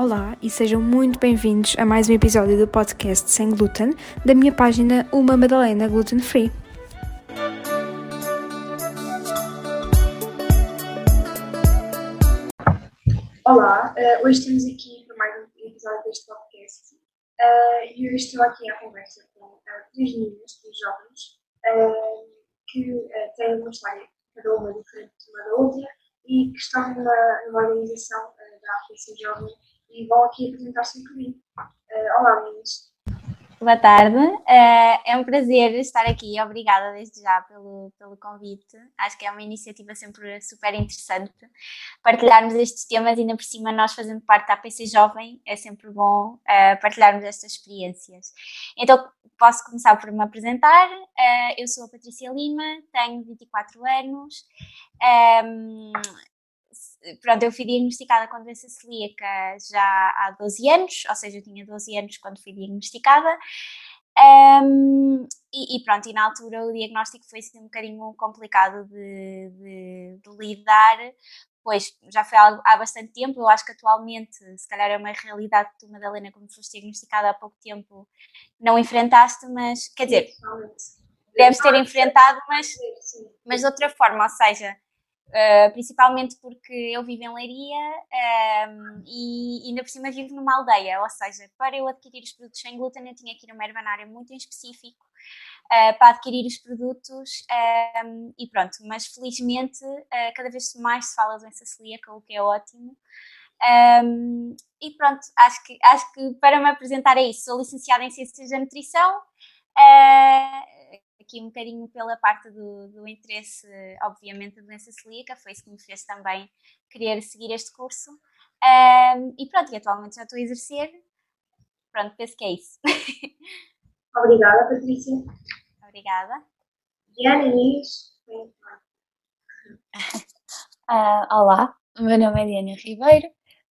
Olá e sejam muito bem-vindos a mais um episódio do podcast Sem Glúten da minha página Uma Madalena Gluten Free. Olá, uh, hoje estamos aqui para mais um episódio deste podcast uh, e hoje estou aqui à conversa com uh, três meninas, três jovens, que têm uma história, cada uma diferente uma da outra e que estão numa, numa organização da África Jovem e vão aqui apresentar-se bocadinho. Uh, olá, meninas. Boa tarde, uh, é um prazer estar aqui, obrigada desde já pelo, pelo convite. Acho que é uma iniciativa sempre super interessante partilharmos estes temas, ainda por cima nós fazendo parte da APC Jovem, é sempre bom uh, partilharmos estas experiências. Então, posso começar por me apresentar. Uh, eu sou a Patrícia Lima, tenho 24 anos, ehm, pronto, eu fui diagnosticada com doença celíaca já há 12 anos, ou seja, eu tinha 12 anos quando fui diagnosticada. Um, e, e, pronto, e na altura o diagnóstico foi assim, um bocadinho complicado de, de, de lidar, pois já foi há, há bastante tempo. Eu acho que atualmente, se calhar, é uma realidade que tu, Madalena, como foste diagnosticada há pouco tempo, não enfrentaste, mas quer dizer, deves ter enfrentado, mas, mas de outra forma, ou seja Uh, principalmente porque eu vivo em Leiria um, e ainda por cima vivo numa aldeia, ou seja, para eu adquirir os produtos sem glúten eu tinha que ir a uma herbanária muito em específico uh, para adquirir os produtos um, e pronto, mas felizmente uh, cada vez mais se fala de doença celíaca, o que é ótimo. Um, e pronto, acho que, acho que para me apresentar é isso. Sou licenciada em Ciências da Nutrição, aqui um bocadinho pela parte do, do interesse, obviamente, da doença celíaca, foi isso que me fez também querer seguir este curso. Um, e pronto, e atualmente já estou a exercer. Pronto, penso que é isso. Obrigada, Patrícia. Obrigada. Diana Inês. Uh, olá, o meu nome é Diana Ribeiro,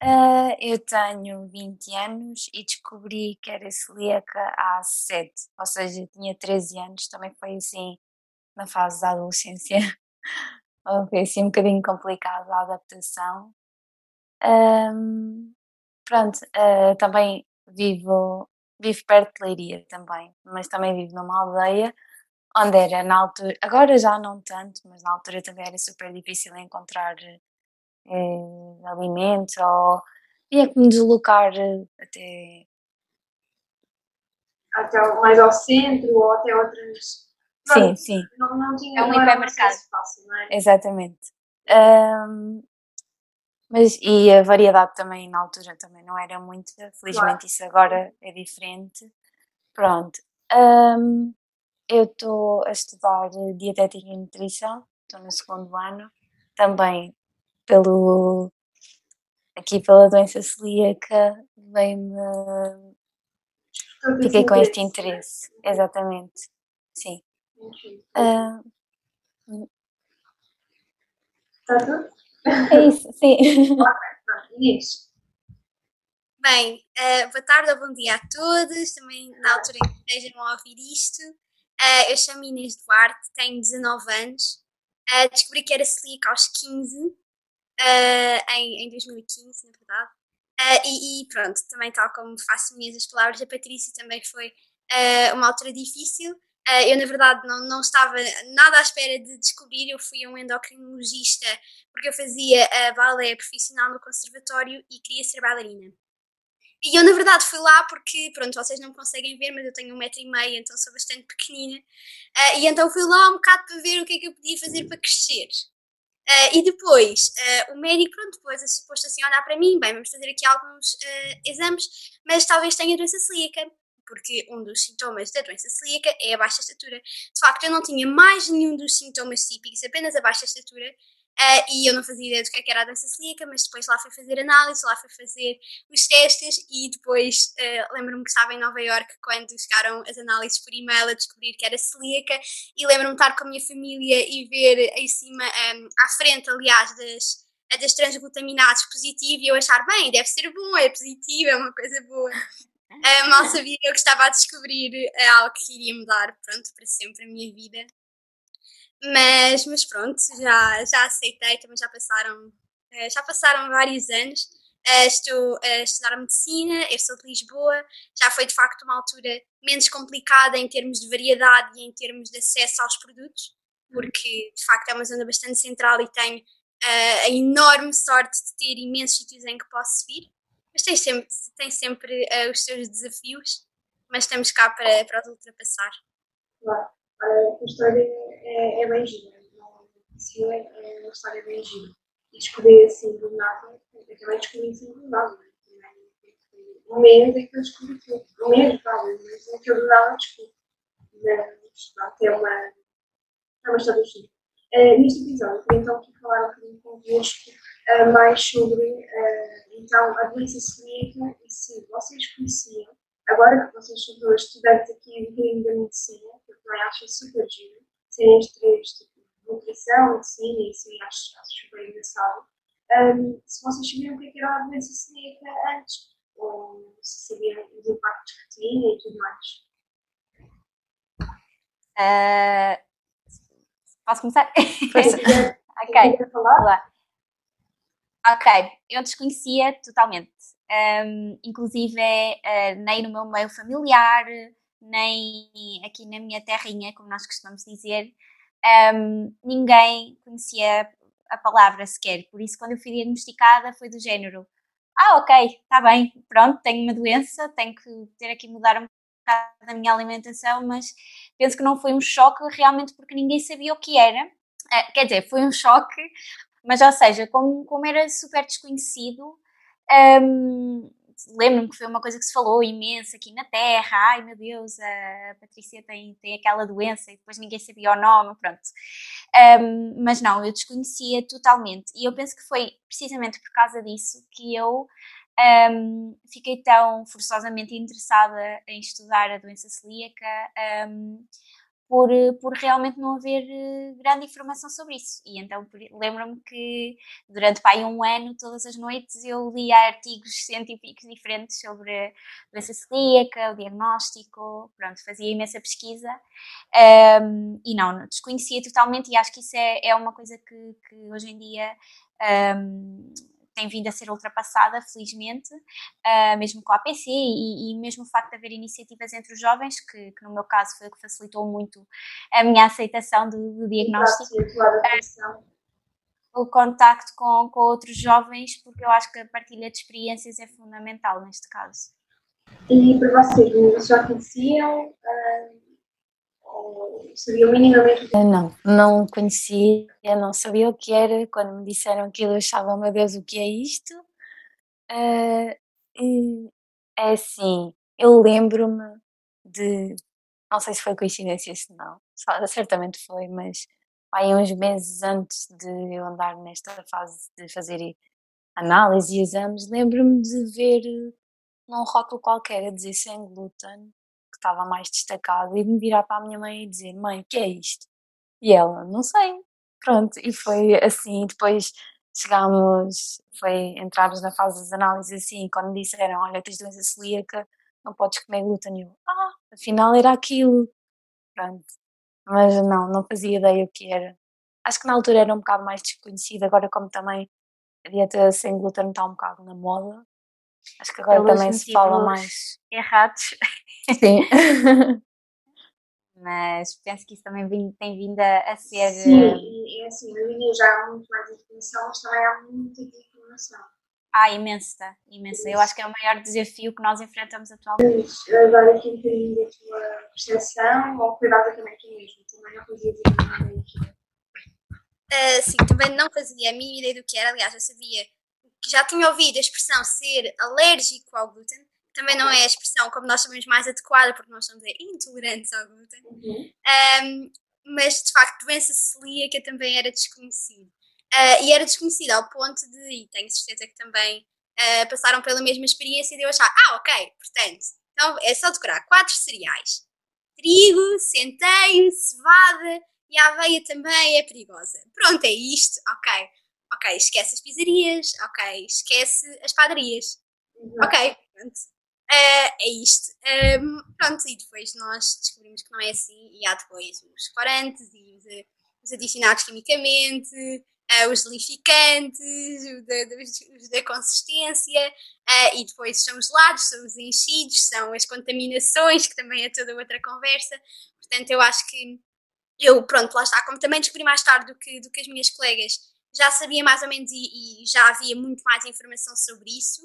Uh, eu tenho 20 anos e descobri que era celíaca há 7, ou seja, tinha 13 anos, também foi assim na fase da adolescência. foi assim um bocadinho complicado a adaptação. Um, pronto, uh, também vivo, vivo perto de Leiria também, mas também vivo numa aldeia onde era na altura, agora já não tanto, mas na altura também era super difícil encontrar eh, alimentos ou tinha que me deslocar eh, até. Até mais ao centro ou até outras. Sim, sim. Não, não tinha é um hipermercado fácil, não é? Exatamente. Um, mas, e a variedade também na altura também não era muita, felizmente claro. isso agora é diferente. Pronto. Um, eu estou a estudar dietética e nutrição, estou no segundo ano, também pelo aqui pela doença celíaca veio-me fiquei com este interesse, exatamente. Sim. Uh, Está tudo? É isso, sim. Bem, uh, boa tarde ou bom dia a todos, também na altura em que estejam a ouvir isto. Uh, eu chamo Inês Duarte, tenho 19 anos, uh, descobri que era celíaca aos 15 uh, em, em 2015, na verdade. Uh, e, e, pronto, também tal como faço minhas as palavras da Patrícia, também foi uh, uma altura difícil. eu, na verdade, não, não estava nada à espera de descobrir. Eu fui um endocrinologista porque eu fazia a balé profissional no conservatório e queria ser bailarina. E eu, na verdade, fui lá porque, pronto, vocês não conseguem ver, mas eu tenho um metro e meio, então sou bastante pequenina. Uh, e então fui lá um bocado para ver o que é que eu podia fazer para crescer. Uh, e depois, uh, o médico, pronto, depois é suposto assim olhar para mim, bem, vamos fazer aqui alguns uh, exames, mas talvez tenha doença celíaca, porque um dos sintomas da doença celíaca é a baixa estatura. De facto, eu não tinha mais nenhum dos sintomas típicos, apenas a baixa estatura, Uh, e eu não fazia ideia do que, é que era a doença celíaca, mas depois lá fui fazer análise, lá fui fazer os testes e depois uh, lembro-me que estava em Nova York quando chegaram as análises por e-mail a descobrir que era celíaca e lembro-me de estar com a minha família e ver em cima, um, à frente, aliás, das, das transglutaminases positivo e eu achar, bem, deve ser bom, é positivo, é uma coisa boa. Uh, mal sabia que eu estava a descobrir algo que iria mudar, pronto, para sempre a minha vida. Mas, mas pronto, já, já aceitei, também já passaram, uh, já passaram vários anos. estou a estudar medicina, eu sou de Lisboa, já foi de facto uma altura menos complicada em termos de variedade e em termos de acesso aos produtos, porque de facto é uma zona bastante central e tenho a enorme sorte de ter imensos sítios em que posso vir. Mas tem sempre, tem sempre os seus desafios, mas estamos cá para, para os ultrapassar. Claro, a história é, é bem gira, não é uma história bem gira. E descobrir assim do nada, eu também descobri assim do nada. Um mês é que eu descobri tudo. Um mês, talvez, mas é que eu do nada descobri. Mas pronto, é uma, é uma história gira. Uh, neste episódio, queria então aqui falar um bocadinho convosco uh, mais sobre uh, então, a doença celíaca e se vocês conheciam, agora que vocês são estudantes aqui um bocadinho da medicina, que eu também acho super giro, serem os três tipo, nutrição, medicina, e isso eu acho, acho super engraçado. Um, se vocês sabiam o que é era a doença celíaca antes, ou se sabiam os impactos que tinha e tudo mais. Uh, posso começar? ok. Falar? Ok, eu desconhecia totalmente. Um, inclusive, uh, nem no meu meio familiar, nem aqui na minha terrinha, como nós costumamos dizer, um, ninguém conhecia a palavra sequer. Por isso, quando eu fui diagnosticada, foi do género: ah, ok, está bem, pronto, tenho uma doença, tenho que ter aqui mudar um bocado da minha alimentação, mas penso que não foi um choque realmente porque ninguém sabia o que era. Uh, quer dizer, foi um choque mas, ou seja, como, como era super desconhecido, um, lembro-me que foi uma coisa que se falou imenso aqui na Terra. Ai meu Deus, a Patrícia tem, tem aquela doença e depois ninguém sabia o nome, pronto. Um, mas não, eu desconhecia totalmente. E eu penso que foi precisamente por causa disso que eu um, fiquei tão forçosamente interessada em estudar a doença celíaca. Um, por, por realmente não haver eh, grande informação sobre isso. E então lembro-me que durante pai, um ano, todas as noites, eu lia artigos científicos diferentes sobre doença celíaca, o diagnóstico, pronto, fazia imensa pesquisa. Um, e não, desconhecia totalmente e acho que isso é, é uma coisa que, que hoje em dia um, tem vindo a ser ultrapassada, felizmente, uh, mesmo com a APC e, e, mesmo o facto de haver iniciativas entre os jovens, que, que, no meu caso foi o que facilitou muito a minha aceitação do, do diagnóstico. Uh, o contacto com, com outros jovens, porque eu acho que a partilha de experiências é fundamental neste caso. E para vocês, já conheciam? Uh sabia minimamente? Não, não conhecia, não sabia o que era. Quando me disseram aquilo, eu achava, meu Deus, o que é isto? Uh, é assim, eu lembro-me de. Não sei se foi coincidência, se não, certamente foi, mas aí uns meses antes de eu andar nesta fase de fazer análise e exames, lembro-me de ver num rótulo qualquer a dizer sem glúten estava mais destacado e me virar para a minha mãe e dizer: Mãe, o que é isto? E ela: Não sei. Pronto, e foi assim. Depois chegámos, foi, entrarmos na fase das análises assim. Quando disseram: Olha, tens doença celíaca, não podes comer glúten. Eu: Ah, afinal era aquilo. Pronto. Mas não, não fazia ideia o que era. Acho que na altura era um bocado mais desconhecido, agora, como também a dieta sem glúten está um bocado na moda, Acho que agora Pelos também se fala mais. Errados. Sim. Mas penso que isso também tem vindo a, ser. Sim, eh, é assim, na linha já há muito mais informação, mas também há muita desinformação. Ah, imensa, imensa. Eu acho que é o maior desafio que nós enfrentamos atualmente. Agora aqui um bocadinho da tua percepção, ou cuidado também aqui mesmo, também não fazia ideia do Uh, sim, também não fazia a mínima ideia do que era. Aliás, eu sabia que já tinha ouvido a expressão ser alérgico ao glúten, também não é a expressão como nós sabemos mais adequada, porque nós somos intolerantes ao glúten, uhum. um, mas de facto doença celíaca também era desconhecida. Uh, e era desconhecida ao ponto de, e tenho certeza que também uh, passaram pela mesma experiência de eu achar, ah, ok, portanto, então é só decorar quatro cereais: trigo, centeio, cevada e a aveia também é perigosa. Pronto, é isto, ok ok, esquece as pizzarias, ok, esquece as padarias. Uhum. Ok, pronto. Uh, é isto. Um, pronto, e depois nós descobrimos que não é assim, e há depois os corantes e os, os adicionados quimicamente, uh, os lixicantes, os da consistência, uh, e depois são os lados, são os enchidos, são as contaminações, que também é toda outra conversa. Portanto, eu acho que eu, pronto, lá está, como também descobri mais tarde do que, do que as minhas colegas, já sabia mais ou menos e, e já havia muito mais informação sobre isso.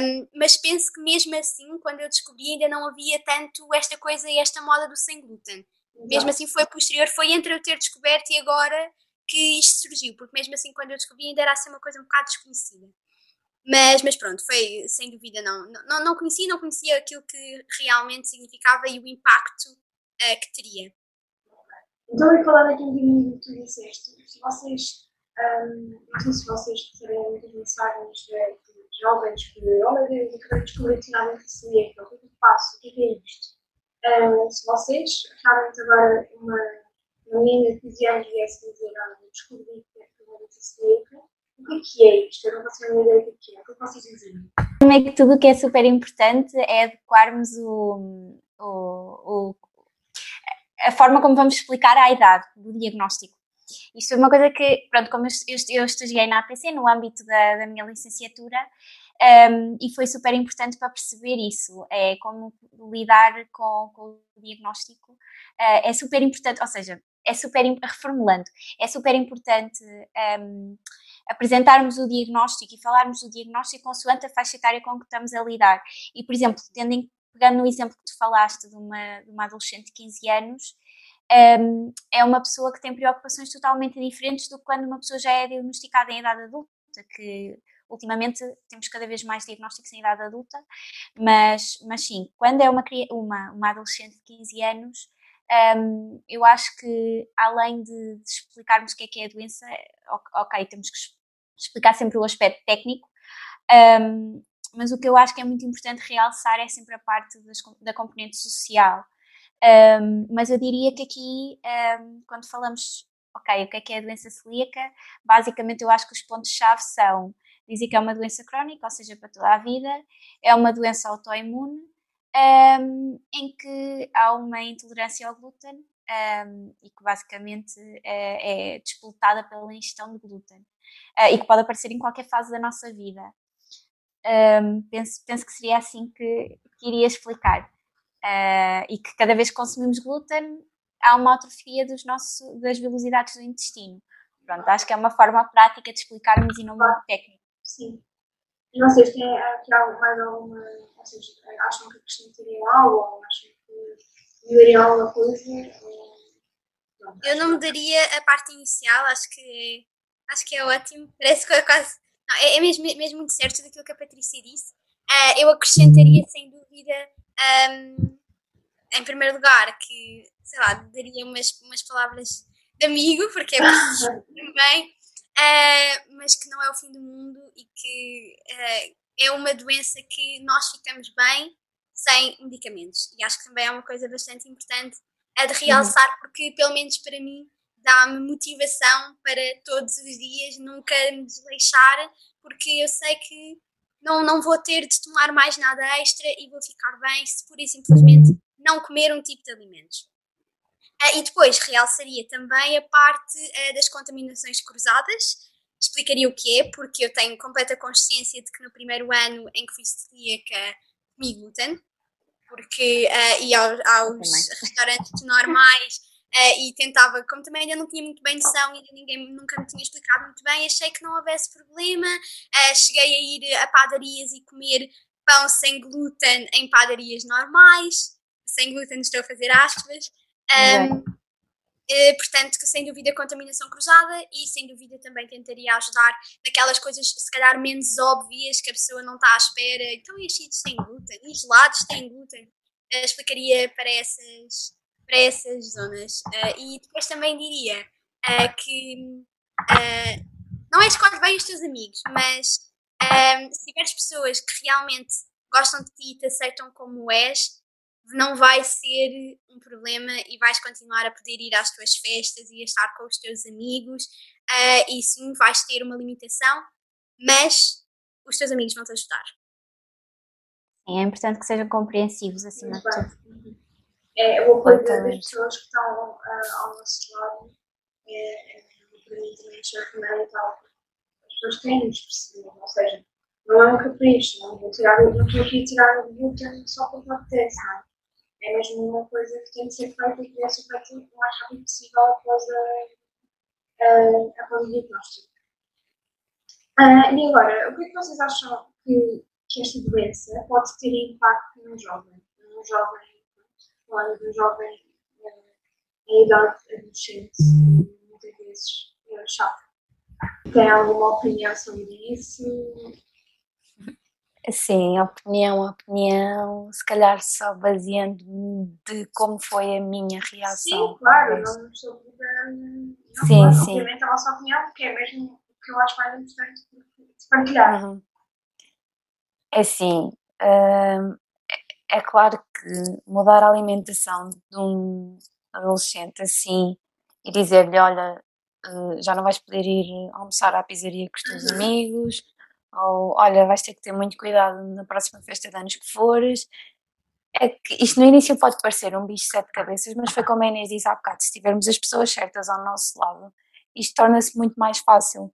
Um, mas penso que mesmo assim, quando eu descobri, ainda não havia tanto esta coisa e esta moda do sem glúten. Exato. Mesmo assim, foi posterior, foi entre eu ter descoberto e agora que isto surgiu, porque mesmo assim, quando eu descobri, ainda era assim uma coisa um bocado desconhecida. Mas, mas pronto, foi sem dúvida não, não, não conhecia, não conhecia aquilo que realmente significava e o impacto uh, que teria. Então, eu falar aqui um bocadinho do que tu disseste, se vocês, um, sei se vocês receberam muitas mensagens de, de jovens que, olha, eu acabei de descobrir finalmente esse livro, o que é que eu faço, o que é que é isto? Um, se vocês realmente agora uma, uma menina de 15 anos viesse dizer, olha, eu descobri que é esse livro, o que é que é isto? Eu não faço a ideia do que é, o que é que vocês dizem? Primeiro que tudo o que é super importante é adequarmos o, o, o a forma como vamos explicar a idade do diagnóstico. Isto é uma coisa que, pronto, como eu, eu, eu na APC no âmbito da, da minha licenciatura um, e foi super importante para perceber isso, é como lidar com, com o diagnóstico, uh, é super importante, ou seja, é super, reformulando, é super importante um, apresentarmos o diagnóstico e falarmos do diagnóstico consoante a faixa etária com que estamos a lidar. E, por exemplo, tendo em pegando no exemplo que tu falaste de uma, de uma adolescente de 15 anos, um, é uma pessoa que tem preocupações totalmente diferentes do que quando uma pessoa já é diagnosticada em idade adulta, que ultimamente temos cada vez mais diagnósticos em idade adulta, mas, mas sim, quando é uma, uma, uma adolescente de 15 anos, um, eu acho que além de, de, explicarmos o que é que é a doença, ok, temos que explicar sempre o aspecto técnico, um, mas o que eu acho que é muito importante realçar é sempre a parte das, da componente social. Um, mas eu diria que aqui, um, quando falamos, ok, o que é que é a doença celíaca, basicamente eu acho que os pontos-chave são dizer que é uma doença crónica, ou seja, para toda a vida, é uma doença autoimune, um, em que há uma intolerância ao glúten e que basicamente é, é disputada pela ingestão de glúten uh, e que pode aparecer em qualquer fase da nossa vida. Penso, penso que seria assim que, que iria explicar. Uh, e que cada vez que consumimos glúten há uma atrofia dos nossos, das velocidades do intestino. Pronto, acho que é uma forma prática de explicarmos e não muito técnico. Sim. E vocês têm aqui algo, mais alguma. Vocês acham que acrescentariam algo ou acham que melhorariam alguma coisa? Eu não mudaria a parte inicial, acho que, acho que é ótimo. Parece que é quase não, é, é mesmo, mesmo muito certo daquilo que a Patrícia disse. Uh, eu acrescentaria, sem dúvida, um, em primeiro lugar, que, sei lá, daria umas, umas palavras de amigo, porque é também, uh, mas que não é o fim do mundo e que uh, é uma doença que nós ficamos bem sem medicamentos. E acho que também é uma coisa bastante importante a de realçar, porque, pelo menos para mim, dá-me motivação para todos os dias nunca me desleixar, porque eu sei que não, não vou ter de tomar mais nada extra e vou ficar bem se pura e simplesmente não comer um tipo de alimentos. Uh, e depois realçaria também a parte uh, das contaminações cruzadas, explicaria o que é, porque eu tenho completa consciência de que no primeiro ano em que fui celíaca comi glúten, porque uh, ia aos, aos restaurantes normais Uh, e tentava, como também ainda não tinha muito bem noção e ninguém nunca me tinha explicado muito bem, achei que não houvesse problema. Uh, cheguei a ir a padarias e comer pão sem glúten em padarias normais, sem glúten, estou a fazer aspas. Um, uh, eh, portanto, que sem dúvida contaminação cruzada e sem dúvida também tentaria ajudar naquelas coisas se calhar menos óbvias que a pessoa não está à espera. Então, e os sítios têm glúten, e os gelados têm glúten. explicaria para essas para essas zonas. Uh, e depois também diria uh, que uh, não é escolher bem os teus amigos, mas se tiveres pessoas que realmente gostam de ti e te aceitam como és, não vai ser um problema e vais continuar a poder ir às tuas festas e a estar com os teus amigos. e sim, vais ter uma limitação, mas os teus amigos vão te ajudar. é importante que sejam compreensivos acima de tudo. É, o apoio das pessoas que estão uh, ao nosso lado é, é para mim também achar fundamental. As pessoas têm de perceber, ou seja, não é um capricho, não vou tirar, não estou aqui a tirar o glúten só porque apetece, não é? É mesmo uma coisa que tem de ser feita e que deve ser feita o mais rápido possível após a, a, após o diagnóstico. Uh, e agora, o que é que vocês acham que, que esta doença pode ter impacto no jovem? No jovem, falando de um jovem em idade adolescente, muitas vezes é chato. Tem alguma opinião sobre isso? Sim, opinião, opinião, se calhar só baseando-me de como foi a minha reação. Sim, claro, não estou obrigando. Sim, claro, sim. Obviamente a vossa opinião, porque é mesmo o que eu acho mais importante de partilhar. Uhum. É assim, hum, é, claro que mudar a alimentação de um adolescente assim e dizer-lhe, olha, eh, já não vais poder ir almoçar à pizzaria com os teus uhum. amigos, ou olha, vais ter que ter muito cuidado na próxima festa de anos que fores. É que isto no início pode parecer um bicho de sete cabeças, mas foi como a Inês disse há bocado: se tivermos as pessoas certas ao nosso lado, isto torna-se muito mais fácil.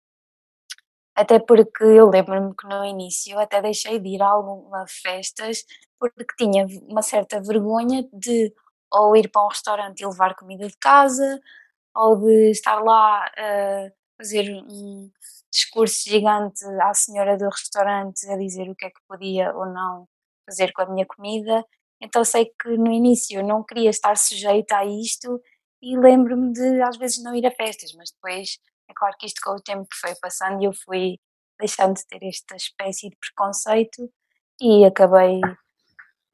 Até porque eu lembro-me que no início até deixei de ir a algumas festas porque tinha uma certa vergonha de ou ir para um restaurante e levar comida de casa, ou de estar lá a fazer um discurso gigante à senhora do restaurante a dizer o que é que podia ou não fazer com a minha comida. Então sei que no início eu não queria estar sujeita a isto e lembro-me de às vezes não ir a festas, mas depois é claro que isto com o tempo foi passando eu fui deixando de ter esta espécie de preconceito e acabei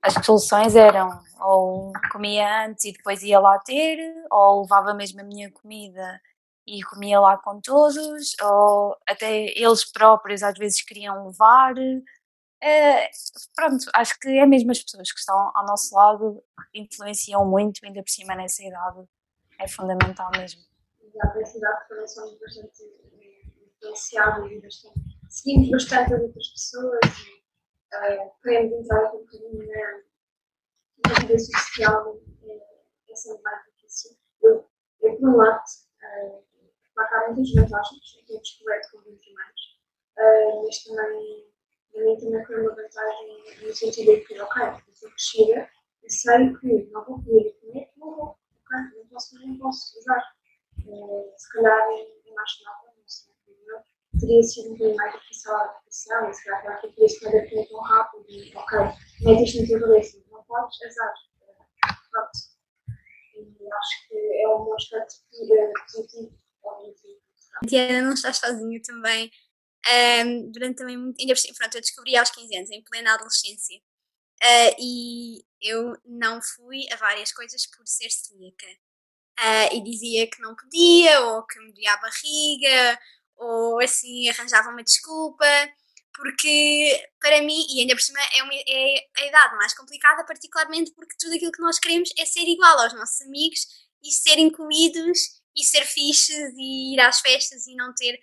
as soluções eram ou comia antes e depois ia lá ter, ou levava mesmo a minha comida e comia lá com todos, ou até eles próprios às vezes queriam levar. É, pronto, acho que é mesmo as pessoas que estão ao nosso lado influenciam muito, ainda por cima nessa idade, é fundamental mesmo. Exato, essa idade também bastante influenciados e bastante, seguimos bastante as outras pessoas uh, queremos entrar um bocadinho na, na vida social, é, é sempre mais difícil. Eu, eu por um lado, uh, há muitas vantagens que eu descoberto com 20 anos, uh, mas também, mim, também foi uma vantagem no sentido de que, ok, eu sou crescida, eu sei que não vou poder comer, não vou, ok, não posso, não posso usar. Uh, se calhar em mais nova, não sei, teria sido um bocadinho mais difícil a adaptação, e se calhar aquilo podia se fazer tão rápido, ok, isto na tua cabeça, não podes, azar. Pronto. E acho que é um aspecto positivo. Diana, não estás sozinha também. Um, durante também muito. Ainda pronto, eu descobri aos 15 anos, em plena adolescência. Uh, e eu não fui a várias coisas por ser celíaca. Uh, e dizia que não podia, ou que me doía a barriga, ou assim arranjava uma desculpa, porque para mim, e ainda por cima é, uma, é a idade mais complicada, particularmente porque tudo aquilo que nós queremos é ser igual aos nossos amigos e ser incluídos e ser fixes e ir às festas e não ter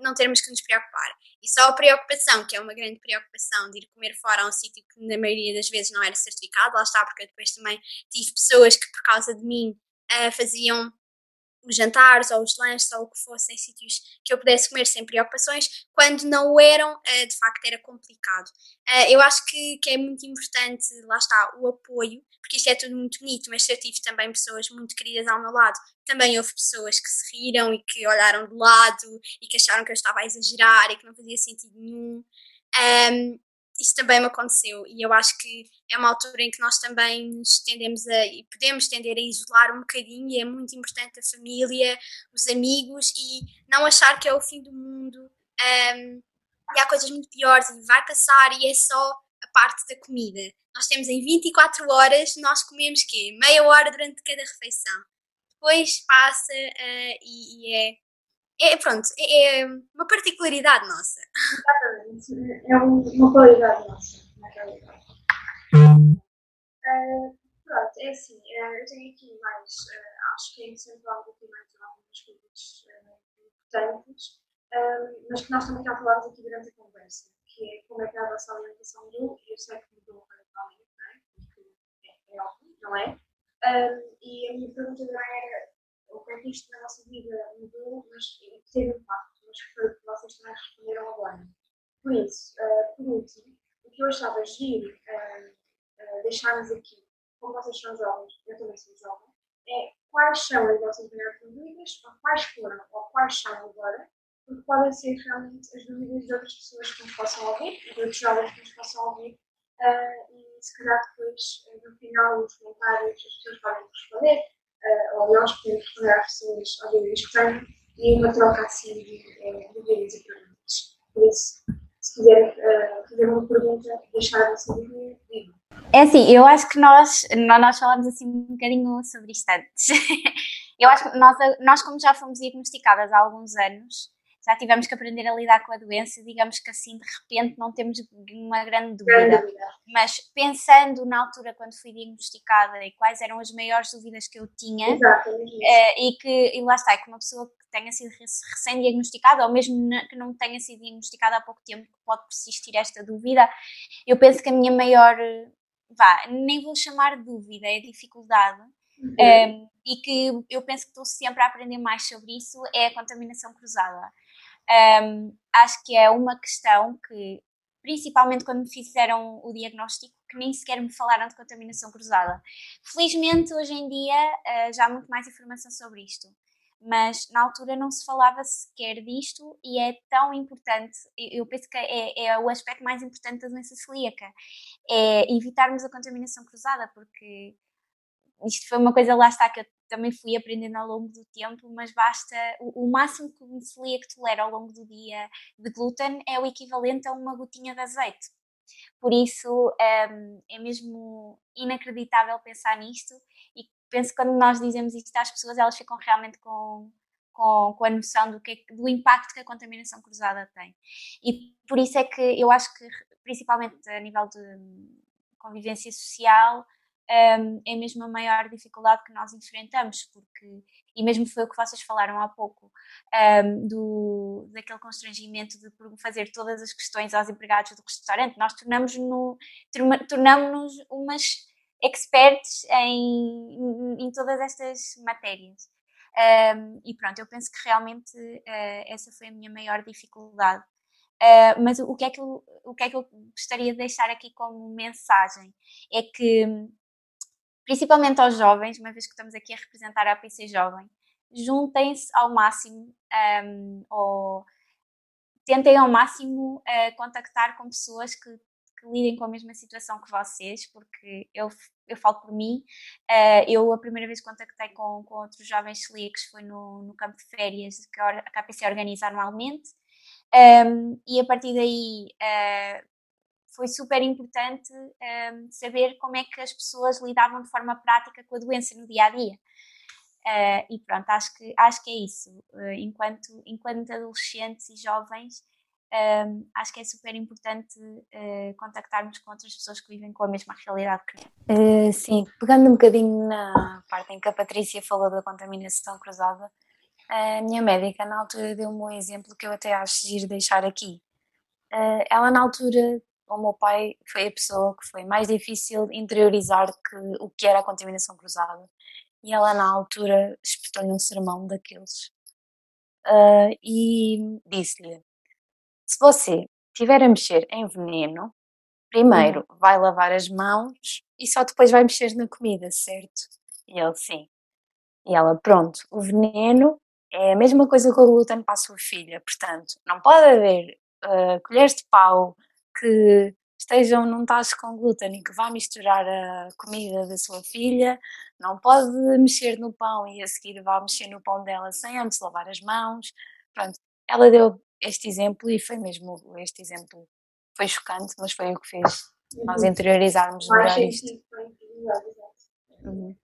não termos que nos preocupar. E só a preocupação, que é uma grande preocupação de ir comer fora a um sítio que na maioria das vezes não era certificado, lá está, porque depois também tive pessoas que por causa de mim uh, faziam jantares ou os lanches ou o que fosse em sítios que eu pudesse comer sem preocupações, quando não o eram, uh, de facto era complicado. Uh, eu acho que, que é muito importante, lá está, o apoio, porque isto é tudo muito bonito, mas se eu tive também pessoas muito queridas ao meu lado, também houve pessoas que se riram e que olharam de lado e que acharam que eu estava a exagerar e que não fazia sentido nenhum. Um, isso também me aconteceu e eu acho que é uma altura em que nós também nos tendemos a e podemos tender a isolar um bocadinho e é muito importante a família, os amigos e não achar que é o fim do mundo um, e há coisas muito piores e vai passar e é só a parte da comida. Nós temos em 24 horas, nós comemos quê? Meia hora durante cada refeição. Depois passa uh, e, e é é, pronto, é, é uma particularidade nossa. Exatamente, é uma qualidade nossa, na realidade. Uh, pronto, é assim, uh, eu tenho aqui mais, uh, acho que é falar um pouquinho mais algumas coisas importantes, mas que nós também já falámos aqui durante a conversa, que é como é que é a vossa alimentação mudou, e eu sei que mudou para é óbvio, não é? E a minha pergunta também era o que é na nossa vida mudou, mas teve impacto, mas foi o que vocês também responderam agora. Por isso, uh, por último, o que eu achava giro uh, uh, deixarmos aqui, como vocês são jovens, eu também sou jovem, é quais são as vossas maiores dúvidas, ou quais foram, ou quais são agora, porque podem ser realmente as dúvidas de outras pessoas que nos possam ouvir, de outros jovens que nos possam ouvir, uh, e se calhar depois, no final, nos comentários, as pessoas podem responder, uh, ou nós podemos às pessoas ao vídeo que têm, e uma troca assim de, de dúvidas e perguntas. Por isso, se quiser uh, fazer uma pergunta, deixar a vossa dúvida. É assim, eu acho que nós, nós falamos assim um bocadinho sobre isto antes. eu acho que nós, nós, como já fomos diagnosticadas há alguns anos, já tivemos que aprender a lidar com a doença, digamos que assim de repente não temos uma grande dúvida. Mas pensando na altura quando fui diagnosticada e quais eram as maiores dúvidas que eu tinha, eh, e que e lá está, que uma pessoa que tenha sido recém-diagnosticada ou mesmo que não tenha sido diagnosticada há pouco tempo, pode persistir esta dúvida, eu penso que a minha maior, vá, nem vou chamar dúvida, é dificuldade. Uhum. Um, ehm, e que eu penso que estou sempre a aprender mais sobre isso é a contaminação cruzada. Um, acho que é uma questão que, principalmente quando me fizeram o diagnóstico, que nem sequer me falaram de contaminação cruzada. Felizmente, hoje em dia, uh, já há muito mais informação sobre isto. Mas na altura não se falava sequer disto e é tão importante. Eu penso que é, é o aspecto mais importante da doença celíaca: é evitarmos a contaminação cruzada, porque isto foi uma coisa lá está que eu também fui aprendendo ao longo do tempo, mas basta o, o máximo que um celíaco tolera ao longo do dia de glúten é o equivalente a uma gotinha de azeite. Por isso um, é mesmo inacreditável pensar nisto e penso que quando nós dizemos isto às pessoas, elas ficam realmente com, com, com a noção do, que, do impacto que a contaminação cruzada tem. E por isso é que eu acho que, principalmente a nível de convivência social, um, é mesmo a maior dificuldade que nós enfrentamos, porque, e mesmo foi o que vocês falaram há pouco, um, do, daquele constrangimento de fazer todas as questões aos empregados do restaurante, nós tornamos-nos tornamos umas experts em, em todas estas matérias. Um, e pronto, eu penso que realmente uh, essa foi a minha maior dificuldade. Uh, mas o que, é que eu, o que é que eu gostaria de deixar aqui como mensagem é que principalmente aos jovens, uma vez que estamos aqui a representar a APC Jovem, juntem-se ao máximo um, ou tentem ao máximo uh, contactar com pessoas que, que, lidem com a mesma situação que vocês, porque eu, eu falo por mim, uh, eu a primeira vez que contactei com, com outros jovens celíacos foi no, no campo de férias que a KPC organiza anualmente, um, e a partir daí uh, foi super importante um, saber como é que as pessoas lidavam de forma prática com a doença no dia a dia. Uh, e pronto, acho que, acho que é isso. Uh, enquanto, enquanto adolescentes e jovens, um, acho que é super importante uh, contactarmos com outras pessoas que vivem com a mesma realidade que nós. sim, pegando um bocadinho na parte em que a Patrícia falou da contaminação cruzada, a minha médica na altura deu-me um exemplo que eu até acho giro deixar aqui. ela na altura o meu pai foi a pessoa que foi mais difícil interiorizar que, o que era a contaminação cruzada. E ela, na altura, espetou-lhe um sermão daqueles. Uh, e disse-lhe: se você estiver a mexer em veneno, primeiro vai lavar as mãos e só depois vai mexer na comida, certo? E ele, sim. E ela, pronto, o veneno é a mesma coisa que o glúten para a sua filha, portanto, não pode haver uh, colheres de pau, que estejam num tacho com glúten e que vá misturar a comida da sua filha, não pode mexer no pão e a seguir vá mexer no pão dela sem antes lavar as mãos. Pronto, ela deu este exemplo e foi mesmo este exemplo. Foi chocante, mas foi o que fez nós interiorizarmos melhor isto. Uhum.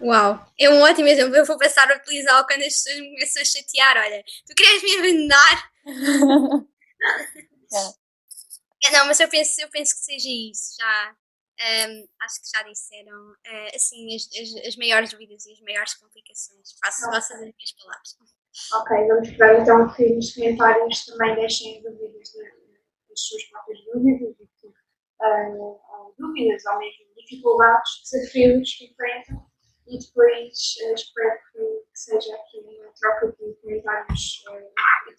Uau, é um ótimo exemplo. Eu vou passar a utilizá-lo quando as pessoas me começam a chatear. Olha, tu queres me envenenar? é. Não, mas eu penso, eu penso que seja isso. Já um, acho que já disseram uh, assim as, as, as, maiores dúvidas e as maiores complicações. Faço okay. vossas as minhas palavras. Ok, vamos esperar então que nos comentários também deixem dúvidas das suas próprias dúvidas e que uh, dúvidas ou mesmo dificuldades, desafios que enfrentam e depois uh, espero que, que, seja aqui uma troca de comentários uh, e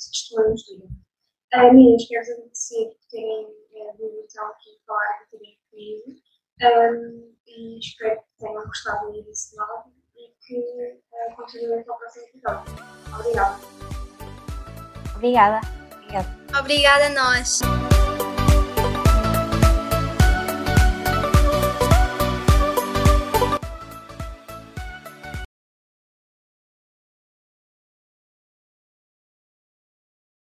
de vida. Uh, meninas, quero agradecer por terem uh, vindo então aqui falar um bocadinho comigo um, e espero que tenham gostado desse lado e que uh, continuem para o próximo episódio. Obrigada. Obrigada. Obrigada. Obrigada a nós.